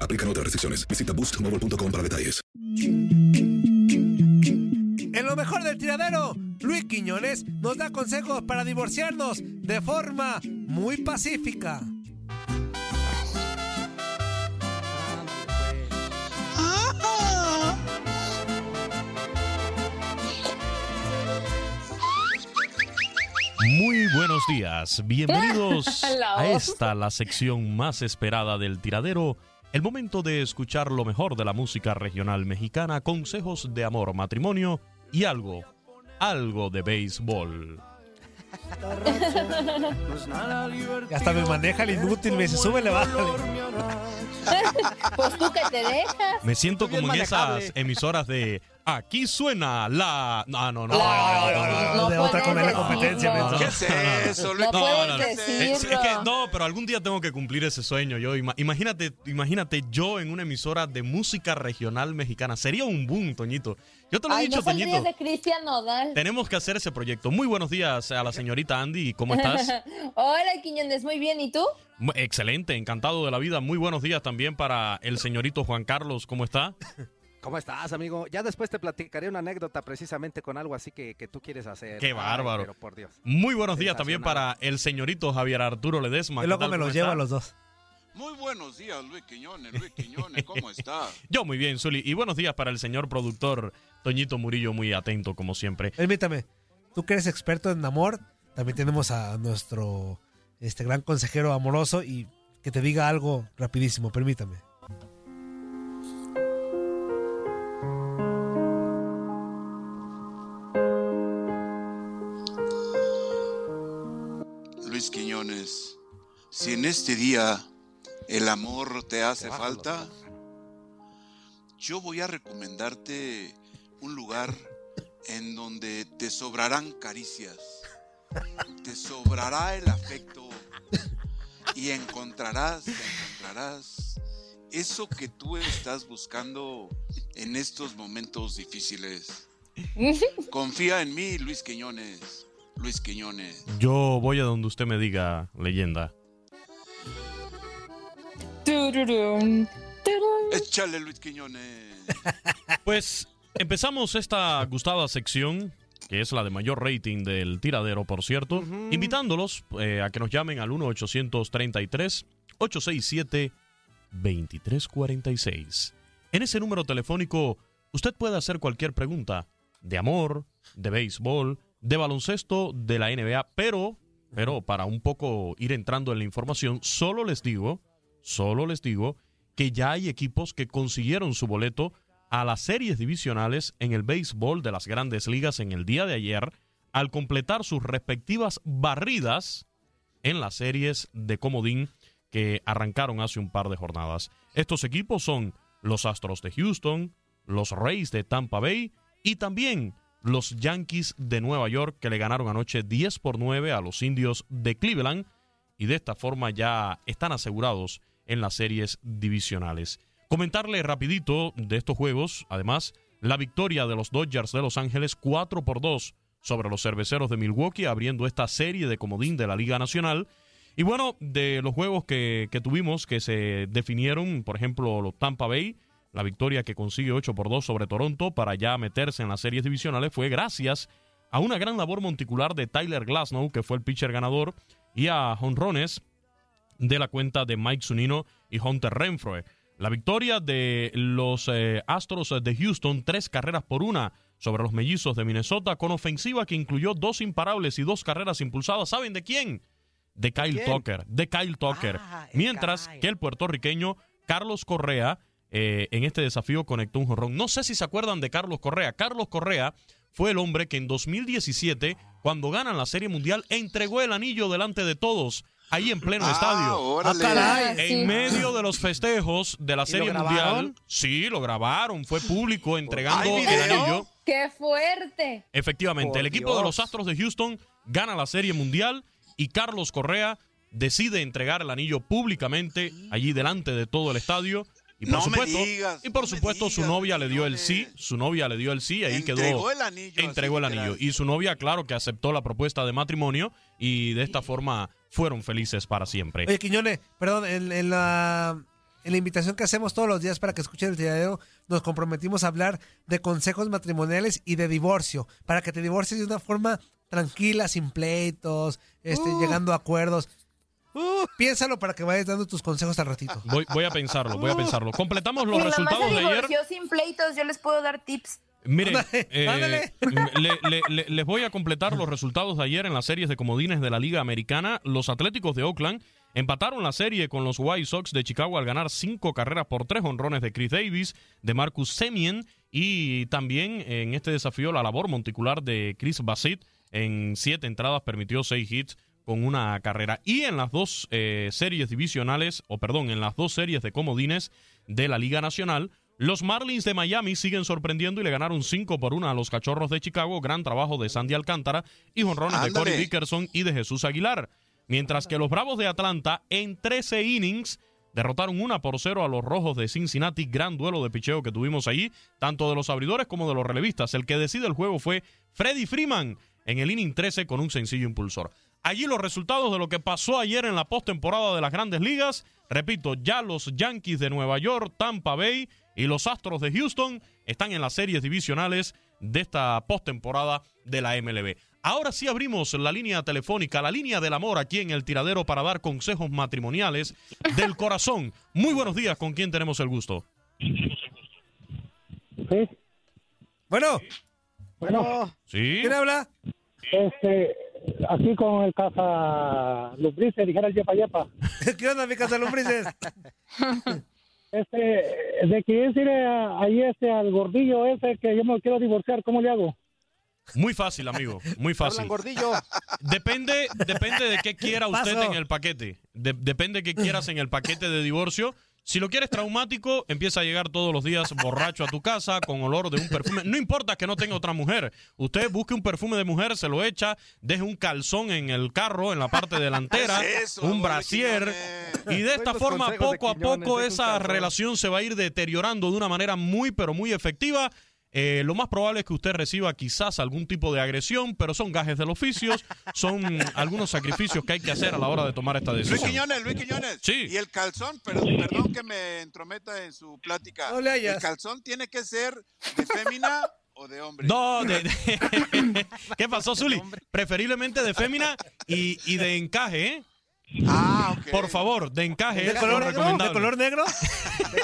Aplican otras restricciones. Visita boostmobile.com para detalles. En lo mejor del tiradero, Luis Quiñones nos da consejos para divorciarnos de forma muy pacífica. Muy buenos días, bienvenidos a esta, la sección más esperada del tiradero, el momento de escuchar lo mejor de la música regional mexicana, consejos de amor, matrimonio y algo, algo de béisbol. Hasta me maneja el inútil, me dice, súbele, bájale. pues tú que te dejas. Me siento como en manejable. esas emisoras de aquí suena la... No, no, no. La- no, no, no, no. de otra con la competencia. ¿Qué es eso, No puedes no, no. Es, que no, pero algún día tengo que cumplir ese sueño. Yo Ima- imagínate, imagínate yo en una emisora de música regional mexicana. Sería un boom, Toñito. Yo te lo he dicho, Toñito. de Cristian Nodal. Tenemos que hacer ese proyecto. Muy buenos días a la señorita Andy. ¿Cómo estás? Hola, Quiñones, muy bien. ¿Y tú? Excelente, encantado de la vida. Muy buenos días también para el señorito Juan Carlos. ¿Cómo está? ¿Cómo estás, amigo? Ya después te platicaré una anécdota precisamente con algo así que, que tú quieres hacer. Qué Ay, bárbaro. pero por Dios. Muy buenos días también para el señorito Javier Arturo Ledesma. Y ¿Qué luego me ¿Cómo los lleva a los dos. Muy buenos días, Luis Quiñones. Luis Quiñones, ¿cómo está? Yo muy bien, Zuli. Y buenos días para el señor productor Toñito Murillo, muy atento como siempre. Permítame, tú que eres experto en amor, también tenemos a nuestro este gran consejero amoroso y que te diga algo rapidísimo, permítame. Luis Quiñones, si en este día el amor te hace falta, yo voy a recomendarte un lugar en donde te sobrarán caricias, te sobrará el afecto y encontrarás, encontrarás eso que tú estás buscando en estos momentos difíciles. Confía en mí, Luis Quiñones. Luis Quiñones. Yo voy a donde usted me diga, leyenda. Tururum. Échale, Luis Quiñones. Pues empezamos esta gustada sección, que es la de mayor rating del tiradero, por cierto, invitándolos eh, a que nos llamen al 1-833-867-2346. En ese número telefónico, usted puede hacer cualquier pregunta de amor, de béisbol, de baloncesto, de la NBA, pero, pero para un poco ir entrando en la información, solo les digo, solo les digo que ya hay equipos que consiguieron su boleto a las series divisionales en el béisbol de las grandes ligas en el día de ayer, al completar sus respectivas barridas en las series de comodín que arrancaron hace un par de jornadas. Estos equipos son los Astros de Houston, los Rays de Tampa Bay y también los Yankees de Nueva York que le ganaron anoche 10 por 9 a los indios de Cleveland y de esta forma ya están asegurados en las series divisionales. Comentarle rapidito de estos juegos, además, la victoria de los Dodgers de Los Ángeles 4 por 2 sobre los cerveceros de Milwaukee, abriendo esta serie de comodín de la Liga Nacional. Y bueno, de los juegos que, que tuvimos que se definieron, por ejemplo, los Tampa Bay, la victoria que consigue 8 por 2 sobre Toronto para ya meterse en las series divisionales fue gracias a una gran labor monticular de Tyler Glasnow, que fue el pitcher ganador, y a honrones de la cuenta de Mike Zunino y Hunter Renfroe. La victoria de los eh, Astros de Houston, tres carreras por una sobre los mellizos de Minnesota, con ofensiva que incluyó dos imparables y dos carreras impulsadas. ¿Saben de quién? De Kyle quién? Tucker. De Kyle Tucker. Ah, Mientras Kyle. que el puertorriqueño Carlos Correa eh, en este desafío conectó un jonrón. No sé si se acuerdan de Carlos Correa. Carlos Correa fue el hombre que en 2017, cuando ganan la Serie Mundial, entregó el anillo delante de todos, ahí en pleno Ah, estadio. órale. Ah, caray. Sí. En medio de los festejos de la ¿Y Serie Mundial. Sí, lo grabaron. Fue público entregando ¿Hay el anillo. ¡Qué fuerte! Efectivamente, Por el equipo de los. Astros de Houston gana la Serie Mundial y Carlos Correa decide entregar el anillo públicamente allí delante de todo el estadio. Y por No me supuesto, digas, y por no me supuesto su novia le dio el sí, su novia le dio el sí, ahí Entregó quedó el anillo, entregó el anillo y su novia claro que aceptó la propuesta de matrimonio y de esta forma fueron felices para siempre. Oye, Quiñones, perdón, en, en la, en la invitación que hacemos todos los días para que escuchen el tiradero, nos comprometimos a hablar de consejos matrimoniales y de divorcio, para que te divorcies de una forma tranquila, sin pleitos, este, Uh. llegando a acuerdos. Piénsalo para que vayas dando tus consejos al ratito. Voy, voy a pensarlo, voy a pensarlo. Completamos los Mi mamá resultados se de ayer. sin pleitos, yo les puedo dar tips. Miren, Ándale, eh, ándale. le- le- le- les voy a completar los resultados de ayer en las series de comodines de la Liga Americana. Los Atléticos de Oakland empataron la serie con los White Sox de Chicago al ganar cinco carreras por tres honrones de Chris Davis, de Marcus Semien y también en este desafío la labor monticular de Chris Bassett en siete entradas permitió seis hits con una carrera. Y en las dos eh, series divisionales, o perdón, en las dos series de comodines de la Liga Nacional, los Marlins de Miami siguen sorprendiendo y le ganaron 5 por 1 a los Cachorros de Chicago. Gran trabajo de Sandy Alcántara y jonrones de. Corey Dickerson y de Jesús Aguilar. Mientras que los Bravos de Atlanta en 13 innings derrotaron 1 por 0 a los Rojos de Cincinnati. Gran duelo de picheo que tuvimos allí, tanto de los abridores como de los relevistas. El que decide el juego fue Freddy Freeman en el inning 13 con un sencillo impulsor. Allí los resultados de lo que pasó ayer en la postemporada de las grandes ligas. Repito, ya los Yankees de Nueva York, Tampa Bay y los Astros de Houston están en las series divisionales de esta postemporada de la MLB. Ahora sí abrimos la línea telefónica, la línea del amor aquí en el tiradero para dar consejos matrimoniales del corazón. Muy buenos días, ¿con quién tenemos el gusto? Sí, Bueno, bueno, ¿Sí? ¿quién habla? este, aquí con el caza Lubrice, dijera el Yepa Yepa. ¿Qué onda, mi casa lombrices? Este, de que es ir a- ahí este al gordillo ese que yo me quiero divorciar, ¿cómo le hago? Muy fácil, amigo, muy fácil. Hablan gordillo. Depende, depende de qué quiera usted Paso. en el paquete. De- depende de qué quieras en el paquete de divorcio. Si lo quieres traumático, empieza a llegar todos los días borracho a tu casa con olor de un perfume. No importa que no tenga otra mujer. Usted busque un perfume de mujer, se lo echa, deje un calzón en el carro, en la parte delantera, ¿Qué es eso, un brasier. Y de esta forma, poco a poco, esa relación se va a ir deteriorando de una manera muy, pero muy efectiva. Eh, lo más probable es que usted reciba quizás algún tipo de agresión, pero son gajes del oficio, son algunos sacrificios que hay que hacer a la hora de tomar esta Luis decisión. Quiñones, Luis Quiñones. Sí. Y el calzón, perdón, perdón que me entrometa en su plática. No le hayas. El calzón tiene que ser de fémina o de hombre. No, de- de- ¿qué pasó, Zuli? Preferiblemente de fémina y, y de encaje, ¿eh? Ah. Por favor, de encaje ¿De es color, negro? ¿De color negro?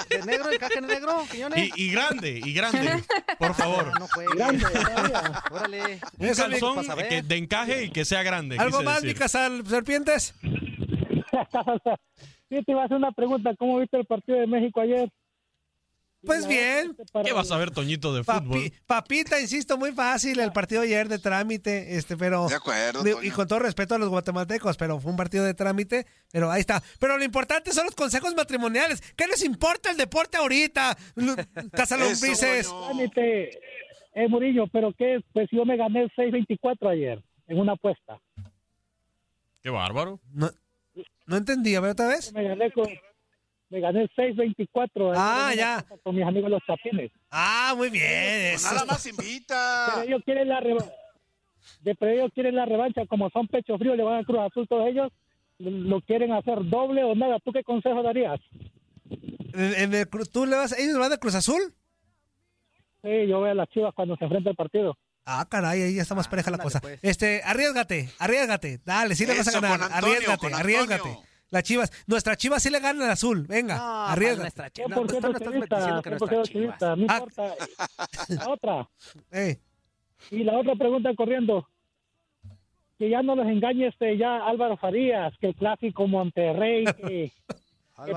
¿De, de negro, encaje negro? Y, y grande, y grande, por favor. Ah, no juegues. Grande, todavía. Órale. Un calzón que de encaje y que sea grande. ¿Algo quise más, mi decir. casa serpientes? Sí, te iba a hacer una pregunta. ¿Cómo viste el partido de México ayer? Pues bien. ¿Qué vas a ver, Toñito, de fútbol? Papi- papita, insisto, muy fácil el partido ayer de trámite, este, pero De acuerdo, y con todo respeto a los guatemaltecos, pero fue un partido de trámite, pero ahí está. Pero lo importante son los consejos matrimoniales. ¿Qué les importa el deporte ahorita? Casalombrices. Trámite, eh, Murillo, pero qué, pues yo me gané 6.24 ayer en una apuesta. Qué bárbaro. No, no entendí, a ver otra vez. Me gané con, me gané 6.24 Ah, ya. con mis amigos los chapines. Ah, muy bien. Pues nada más invita. Pero ellos quieren la revancha. De pero ellos quieren la revancha, como son pecho frío, le van a Cruz Azul todos ellos, lo quieren hacer doble o nada. ¿Tú qué consejo darías? En- el ¿Tú le vas, ellos van de Cruz Azul? Sí, yo veo a las chivas cuando se enfrenta el partido. Ah, caray, ahí ya está más pareja la cosa. pues. Este, arriesgate, arriesgate. Dale, sí le vas a ganar. con Antonio, arriesgate, con arriesgate. Las chivas, nuestra chivas sí le gana al azul. Venga, No, arriesgate. nuestra chiva. ¿Qué No, por pues qué chivas. No Ah. importa. La otra. Eh, Y la otra pregunta corriendo. Que ya no los engañe este ya Álvaro Farías, que el clásico Monterrey, que,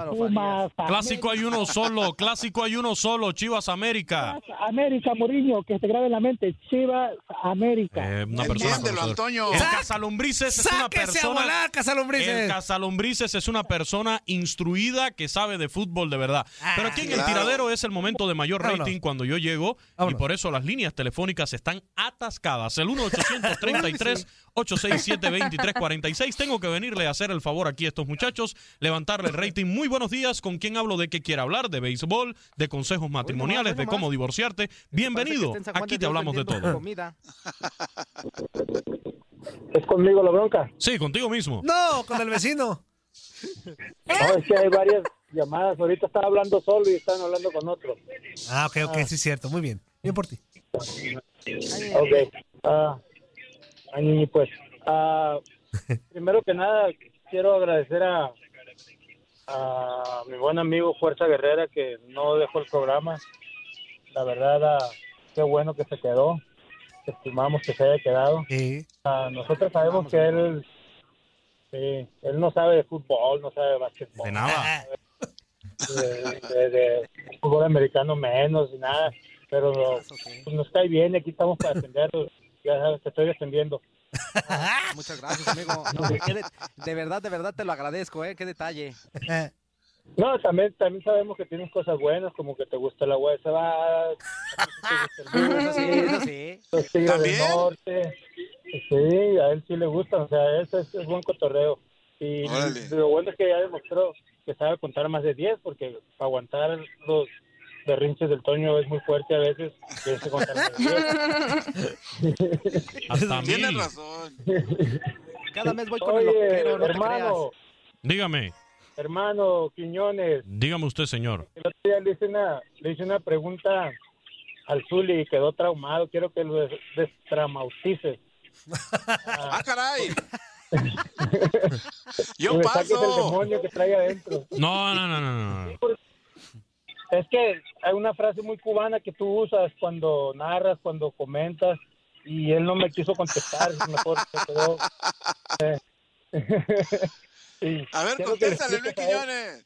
Pumas, Clásico hay uno solo, clásico hay uno solo, Chivas América. América, América Muriño, que se grabe en la mente, Chivas América. Eh, una persona Entiéndelo. Antonio. El Casalombrices es una sáquese a persona. volar, Casalombrices. El Casalombrices es una persona instruida que sabe de fútbol de verdad. Pero aquí en el claro. tiradero es el momento de mayor Vámonos. rating cuando yo llego y por eso las líneas telefónicas están atascadas. El 1-833-867-2346. Tengo que venirle a hacer el favor aquí a estos muchachos, levantarle el rating. Muy buenos días. ¿Con quién hablo de qué quiere hablar? De béisbol, de consejos matrimoniales, de cómo divorciarte. Bienvenido. Aquí te hablamos de todo. comida. ¿Es conmigo la bronca? Sí, contigo mismo. No, con el vecino. No, es que hay varias llamadas. Ahorita estaba hablando solo y están hablando con otro. Ah, ok, ok, sí es cierto. Muy bien. Bien por ti. Ok. Ah, ay, pues, ah, primero que nada, quiero agradecer a, a mi buen amigo Fuerza Guerrera que no dejó el programa. La verdad, ah, qué bueno que se quedó. Estimamos que se haya quedado. Sí. Ah, nosotros sabemos que él, sí, él no sabe de fútbol, no sabe de básquetbol. De nada. de, de- de fútbol americano menos y nada, pero pues, nos cae bien y aquí estamos para defenderlo. Ya sabes, te estoy defendiendo. Muchas gracias, amigo. No, de, de verdad, de verdad te lo agradezco, ¿eh? Qué detalle. No, también, también sabemos que tienes cosas buenas, como que te gusta la huesa, va, Eso sí, eso sí. los tigres ¿También? del norte. Sí, a él sí le gusta, o sea, eso es, es buen cotorreo. Y Órale. lo bueno es que ya demostró que sabe contar más de 10, porque para aguantar los berrinches del Toño es muy fuerte a veces. Tienes que contar más de 10. Hasta Tienes mil. razón. Cada mes voy con el loquero, no te creas. hermano, Dígame, hermano Quiñones, dígame usted, señor. el otro día le hice una, le hice una pregunta al Zuli y quedó traumado. Quiero que lo des- destramautices. Ah, caray. Yo saques el paso. demonio que trae adentro. No, no, no, no, no. Es que hay una frase muy cubana que tú usas cuando narras, cuando comentas, y él no me quiso contestar. Mejor se quedó. eh, sí. A ver, contéstale, Luis. Quiñones.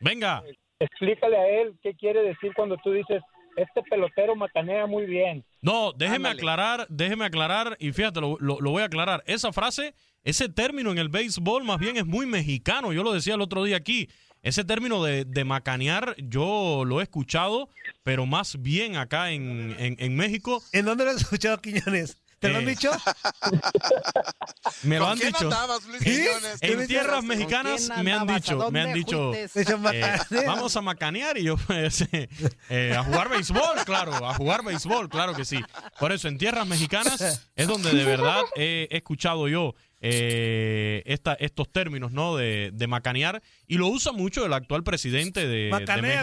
Venga. Explícale a él qué quiere decir cuando tú dices, este pelotero macanea muy bien. No, déjeme Ándale. aclarar, déjeme aclarar, y fíjate, lo, lo- lo voy a aclarar. Esa frase, ese término en el béisbol más bien es muy mexicano. Yo lo decía el otro día aquí. Ese término de, de macanear, yo lo he escuchado, pero más bien acá en, en- en México. ¿En dónde lo has escuchado, Quiñones? ¿Te lo han Eh, dicho? Me lo ¿Con han dicho. andabas, Luis. En ¿Qué tierras mexicanas ¿Con quién me han dicho, me han dicho, eh, vamos a macanear y yo pues, eh, eh, a jugar béisbol, claro, a jugar béisbol, claro que sí. Por eso en tierras mexicanas es donde de verdad he escuchado yo eh, esta, estos términos, ¿no? De, de macanear. Y lo usa mucho el actual presidente de,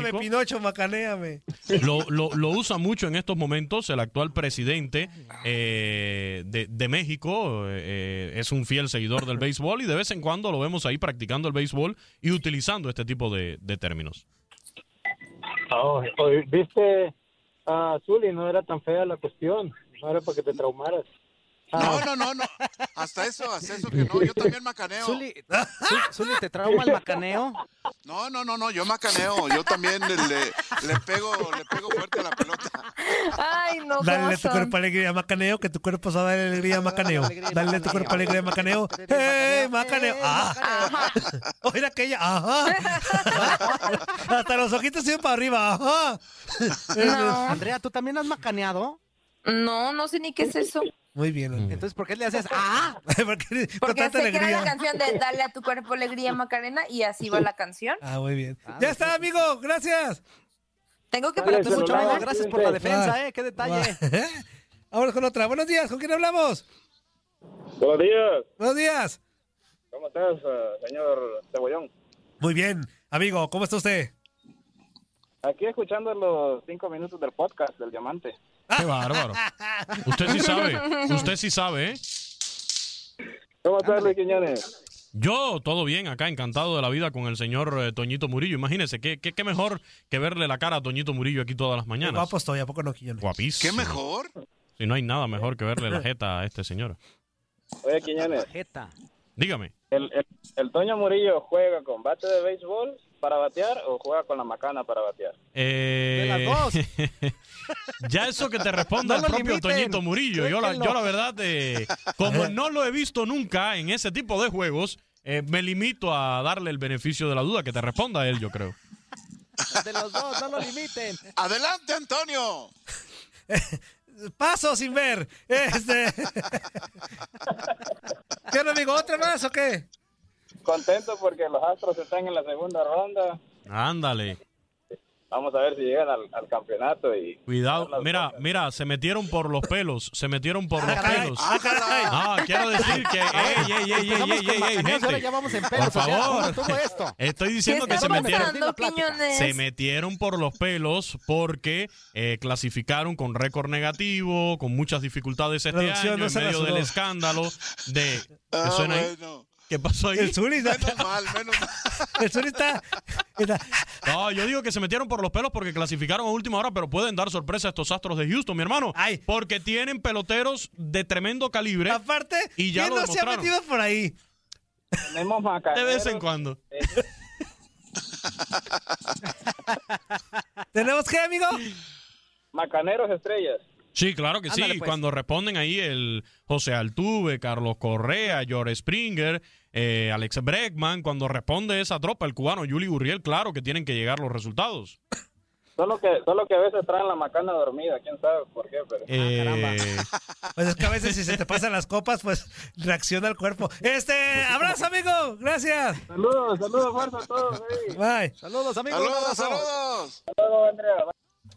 México. Pinocho, macanéame. Lo, lo- lo usa mucho en estos momentos el actual presidente eh, de, de México. eh, es un fiel seguidor del béisbol y de vez en cuando lo vemos ahí practicando el béisbol y utilizando este tipo de, de términos. Oh, oh, Viste, ah, Zuli, no era tan fea la cuestión. No era para que te traumaras. No, no, no, no. Hasta eso, hasta eso que no. Yo también macaneo. Zuli, Zuli- ¿te trauma el macaneo? No, no, no, no. Yo macaneo. Yo también le, le- pego, le pego fuerte a la pelota. Ay, no, Dale a tu cuerpo alegría, macaneo, que tu cuerpo sabe dar alegría, macaneo. Dale a tu cuerpo alegría, macaneo. ¡Hey, macaneo! ¡Ah! Oye, aquella, ajá. Hasta los ojitos siguen para arriba, ajá. No. Andrea, ¿tú también has macaneado? No, no sé ni qué es eso. Muy bien. Entonces, ¿por qué le haces ah? Porque, con Porque tanta sé que era la alegría. canción de Dale a tu cuerpo alegría, Macarena, y así va la canción. Ah, muy bien. Ya está, amigo. Gracias. Tengo que practicar mucho, amigo. Gracias por la defensa, ¿eh? Qué detalle. Vámonos con otra. Buenos días. ¿Con quién hablamos? Buenos días. Buenos días. ¿Cómo estás, eh, señor Cebollón? Muy bien. Amigo, ¿cómo está usted? Aquí escuchando los cinco minutos del podcast del Diamante. Qué bárbaro. Usted sí sabe. Usted sí sabe, ¿eh? ¿Cómo estás, Luis Quiñones? Yo, todo bien, acá encantado de la vida con el señor eh, Toñito Murillo. Imagínese, ¿qué, qué, qué mejor que verle la cara a Toñito Murillo aquí todas las mañanas. Guapo estoy, ¿a poco no, Quillones? Guapísimo. ¿Qué mejor? Si no hay nada mejor que verle la jeta a este señor. Oye, Quiñones, Dígame. ¿el, el, el Toño Murillo juega con bate de béisbol para batear o juega con la macana para batear? Eh, ya eso que te responda No el propio limiten. Toñito Murillo. Yo la, yo la verdad, eh, como no lo he visto nunca en ese tipo de juegos, eh, me limito a darle el beneficio de la duda. Que te responda él, yo creo. De los dos, no lo limiten. Adelante, Antonio. Paso sin ver. Este. ¿Qué onda, amigo? ¿Otra más o qué? Contento porque los Astros están en la segunda ronda. Ándale. Vamos a ver si llegan al, al campeonato y... Cuidado, mira, mira, se metieron por los pelos, se metieron por los pelos. ah. Ah, quiero decir que, ey, ey, ey, ey, ey, ey, gente, por pelos, o sea, ¿cómo favor. Estoy diciendo ¿Qué que se metieron, se metieron por los pelos porque eh, clasificaron con récord negativo, con muchas dificultades este año, en medio del escándalo de... ¿Qué Ah, suena ahí? ¿Qué pasó ahí? El Zuli está. Menos mal, menos mal. El Zuli está. está- No, yo digo que se metieron por los pelos porque clasificaron a última hora, pero pueden dar sorpresa a estos astros de Houston, mi hermano. Porque tienen peloteros de tremendo calibre. Aparte, y ya ¿quién lo no se ha metido por ahí? Tenemos De vez en cuando. ¿Tenemos qué, amigo? Macaneros estrellas. Sí, claro que Ándale, sí. pues. Cuando responden ahí el José Altuve, Carlos Correa, George Springer, eh, Alex Bregman, cuando responde esa tropa, el cubano Yuli Gurriel, claro que tienen que llegar los resultados. Solo que, solo que a veces traen la macana dormida, quién sabe por qué, pero... Eh, Pues es que a veces si se te pasan las copas, pues reacciona el cuerpo. Este, abrazo, amigo. Gracias. Saludos, saludos, fuerza a todos. Bye. Saludos, amigos. Saludos, saludos. Saludos, Andrea.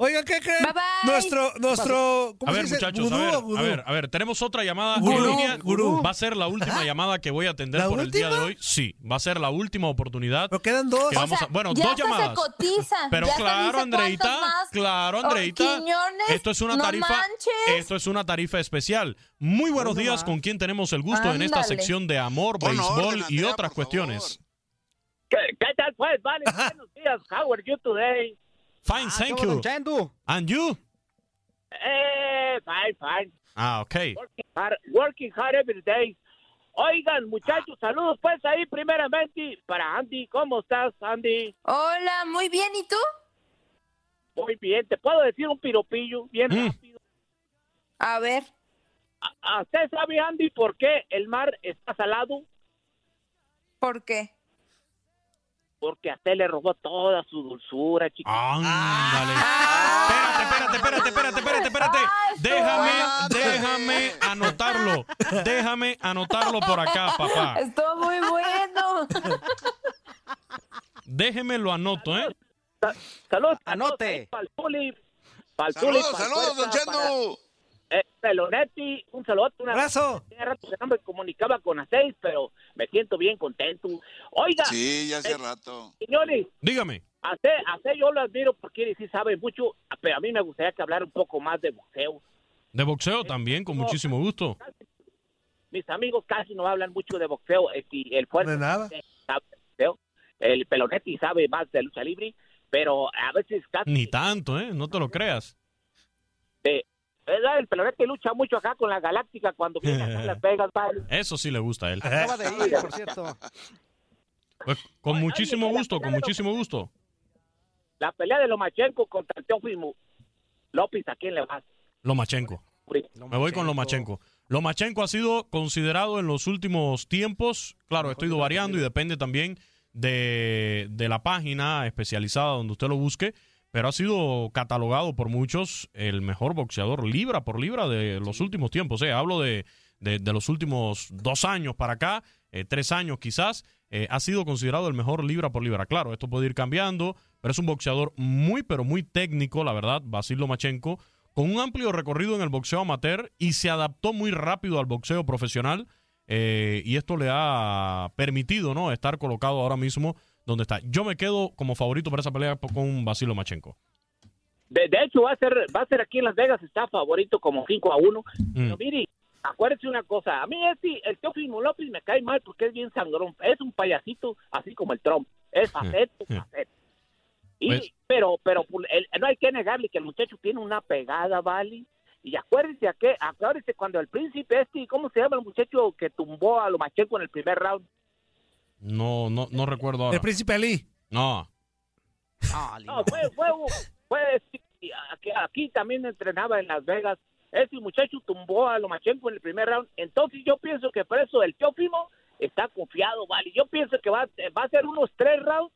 Oigan, ¿qué creen? Bye, bye. Nuestro, nuestro, ¿cómo a se ver, dice? muchachos, Gurú a ver, o gurú. a ver, a ver, tenemos otra llamada Gurú, en línea. gurú. Va a ser la última llamada que voy a atender ¿La por el día de hoy. Sí, va a ser la última oportunidad. Pero quedan dos. que O vamos sea, a- bueno, ya dos llamadas. se cotiza. Pero ya claro, Andreita, más. claro, Andreita. Quiñones, esto es una no tarifa, manches. esto es una tarifa especial. Muy buenos No días, más. con quien tenemos el gusto en esta sección de amor, Pon béisbol orden, y otras cuestiones. ¿Qué, qué tal, pues, Vale? Buenos días. How are you today? Fine, Ah, thank ¿cómo, you. Chandu? And you? Eh, fine, fine. Ah, ok. Working hard, working hard every day. Oigan, muchachos, saludos pues ahí primeramente para Andy. ¿Cómo estás, Andy? Hola, muy bien. ¿Y tú? Muy bien. ¿Te puedo decir un piropillo bien Mm. rápido? A ver. ¿A- ¿Usted sabe, Andy, por qué el mar está salado? ¿Por qué? Porque a usted le robó toda su dulzura, chiquito. Ándale. Ah. Espérate, espérate, espérate, espérate, espérate, espérate. Déjame, déjame anotarlo. Déjame anotarlo por acá, papá. Estuvo muy bueno. Déjeme lo anoto, ¿eh? Saludos. Anote. Saludos, saludos, don Chendo. Eh, Pelonetti, un saludo. Un abrazo. Tenía rato que no me comunicaba con Aceis, pero me siento bien contento. Oiga. Sí, ya hace eh, rato. Señores, Dígame. Hace, hace yo lo admiro porque sí sabe mucho, pero a mí me gustaría que hablar un poco más de boxeo. De boxeo también, con muchísimo gusto. Mis amigos casi no hablan mucho de boxeo. eh, y el fuerte De nada. sabe de boxeo. El Pelonetti sabe más de lucha libre, pero a veces casi Ni tanto, ¿eh? No te lo creas. de- ¿verdad? El Pelonetti lucha mucho acá con la Galáctica cuando viene acá a Las Vegas. ¿vale? Eso sí le gusta a él. Acaba de ir, por cierto. Pues, con muchísimo gusto, con muchísimo gusto. La pelea de Lomachenko contra el Teófimo López, ¿a quién le vas? Lomachenko. Me voy con Lomachenko. Lomachenko ha sido considerado en los últimos tiempos, claro, esto ha ido variando y depende también de, de la página especializada donde usted lo busque, pero ha sido catalogado por muchos el mejor boxeador libra por libra de los últimos tiempos. eh. Hablo de, de- de los últimos dos años para acá, eh, tres años quizás, eh, ha sido considerado el mejor libra por libra. Claro, esto puede ir cambiando, pero es un boxeador muy, pero muy técnico, la verdad, Basil Lomachenko, con un amplio recorrido en el boxeo amateur y se adaptó muy rápido al boxeo profesional. eh, y esto le ha permitido no estar colocado ahora mismo donde está. Yo me quedo como favorito para esa pelea con Basil Lomachenko. De, de hecho, va a ser va a ser aquí en Las Vegas, está favorito como 5 a 1. Mm. Pero mire, acuérdese una cosa, a mí este, el Teófimo López me cae mal porque es bien sangrón, es un payasito así como el Trump, es facete, facete. Y, Pues- pero pero pu- el- no hay que negarle que el muchacho tiene una pegada, ¿vale? Y acuérdese, a qué, acuérdese cuando el príncipe este, ¿cómo se llama el muchacho que tumbó a Lomachenko en el primer round? No, no, no recuerdo ahora. El príncipe Ali. No. No, fue, fue, fue- aquí, también entrenaba en Las Vegas. Ese muchacho tumbó a Lomachenko en el primer round. Entonces yo pienso que por eso el Teófimo está confiado, ¿vale? Yo pienso que va, va a ser unos tres rounds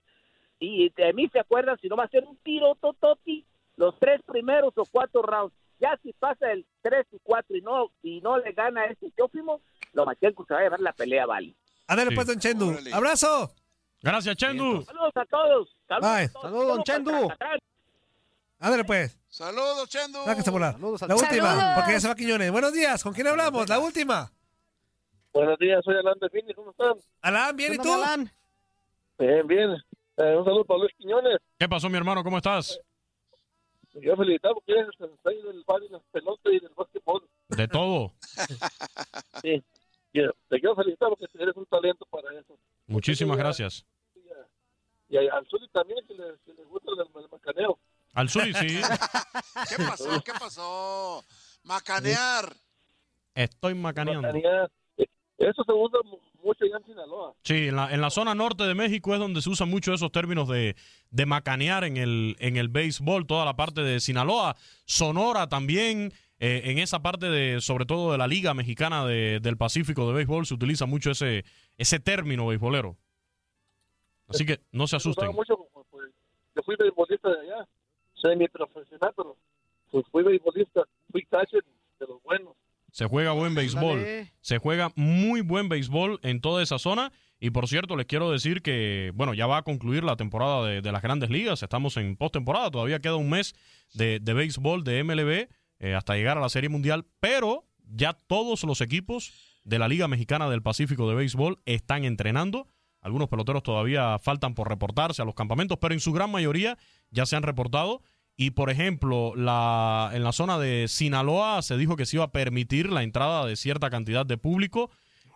y de mí se acuerdan si no va a ser un tiro tototi los tres primeros o cuatro rounds. Ya si pasa el tres y cuatro y no y no le gana a ese Teófimo, Lomachenko se va a llevar la pelea, ¿vale? Ándale, Sí. pues, don Chendu. ¡Abrazo! Gracias, Chendu. Saludos a todos. Saludos, Bye. a. Saludos, don Chendu. Ándale, pues. Saludos, Chendo. Sáquese la, Saludos al la última, Saludos. porque ya se va Quiñones. Buenos días, ¿con quién hablamos? La última. Buenos días, soy Alan de Fini, ¿cómo están? Alan, ¿bien y ¿Qué tú? Alan? Bien, bien. Eh, un saludo para Luis Quiñones. ¿Qué pasó, mi hermano? ¿Cómo estás? Yo felicitar porque eres el rey del bar y las pelotas y del básquetbol. De todo. Sí. Y, te quiero felicitar porque eres un talento para eso. Muchísimas gracias. Y a- al Zuli también, que le, que le gusta el, el macaneo. Al Zuli, sí. ¿Qué pasó? ¿Qué pasó? Macanear. Estoy macaneando. Macanear. Eh, Eso se usa mu- mucho allá en Sinaloa. Sí, en la, en la zona norte de México es donde se usan mucho esos términos de, de macanear en el, en el béisbol, toda la parte de Sinaloa, Sonora también, eh, en esa parte de, sobre todo de la Liga Mexicana de- del Pacífico de Béisbol, se utiliza mucho ese, ese término beisbolero. Así que no se asusten. mucho, pues, yo fui beisbolista de allá. Soy profesional, pero pues fui beisbolista. Fui catcher de los buenos. Se juega buen béisbol. Dale. Se juega muy buen béisbol en toda esa zona. Y por cierto, les quiero decir que, bueno, ya va a concluir la temporada de, de las grandes ligas. Estamos en postemporada. Todavía queda un mes de, de béisbol de MLB eh, hasta llegar a la Serie Mundial. Pero ya todos los equipos de la Liga Mexicana del Pacífico de Béisbol están entrenando. Algunos peloteros todavía faltan por reportarse a los campamentos, pero en su gran mayoría ya se han reportado. Y por ejemplo, la, en la zona de Sinaloa se dijo que se iba a permitir la entrada de cierta cantidad de público.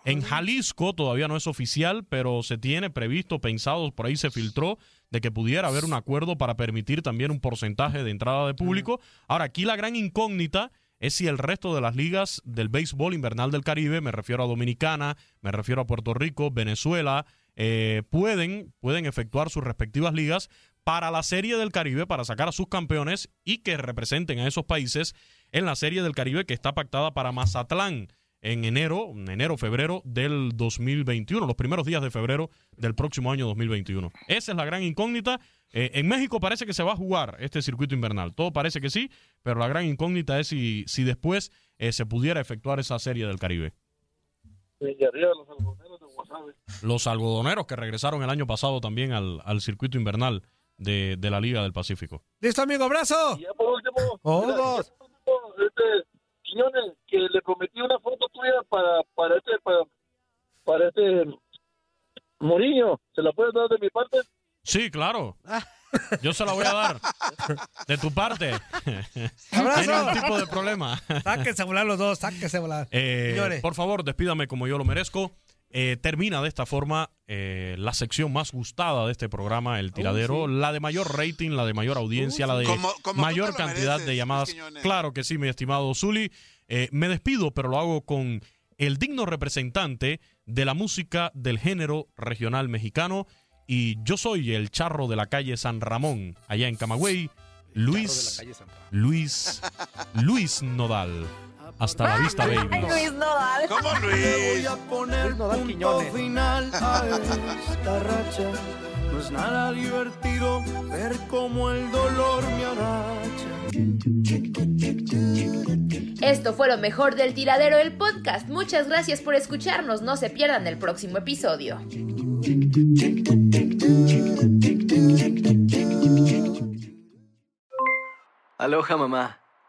En Jalisco todavía no es oficial, pero se tiene previsto, pensado, por ahí se filtró, de que pudiera haber un acuerdo para permitir también un porcentaje de entrada de público. Ahora, aquí la gran incógnita es si el resto de las ligas del béisbol invernal del Caribe, me refiero a Dominicana, me refiero a Puerto Rico, Venezuela, eh, pueden, pueden efectuar sus respectivas ligas para la Serie del Caribe, para sacar a sus campeones y que representen a esos países en la Serie del Caribe que está pactada para Mazatlán en enero, enero, febrero del 2021, los primeros días de febrero del próximo año 2021. Esa es la gran incógnita. Eh, en México parece que se va a jugar este circuito invernal. Todo parece que sí, pero la gran incógnita es si, si después eh, se pudiera efectuar esa Serie del Caribe. Y arriba los algodoneros de Guasave. Los algodoneros que regresaron el año pasado también al, al circuito invernal de, de la Liga del Pacífico. Listo, amigo, abrazo. Y ya por último, Oh. mira, ya por último, este, Quiñones, que le prometí una foto tuya para, para este, para, para este Mourinho. ¿Se la puedes dar de mi parte? Sí, claro. Yo se la voy a dar. De tu parte. ¡Abrazo! No hay ningún tipo de problema. Sáquense a volar los dos, sáquense a volar. Eh, Señores. por favor, despídame como yo lo merezco. Eh, termina de esta forma eh, la sección más gustada de este programa, El Tiradero, sí. la de mayor rating, la de mayor audiencia, la de Como- como tú mayor cantidad mereces, de llamadas. Quiñones. Claro que sí, mi estimado Zuli. Eh, me despido, pero lo hago con el digno representante de la música del género regional mexicano. Y yo soy el charro de la calle San Ramón, allá en Camagüey, Luis. Luis, Luis Nodal. Hasta la vista, baby. Luis Nodal. ¿Cómo Le voy Luis? a poner Luis Nodal punto Quiñones. final a esta racha. No es nada divertido ver cómo el dolor me agacha. Esto fue lo mejor del tiradero el podcast. Muchas gracias por escucharnos. No se pierdan el próximo episodio. Aloha mamá,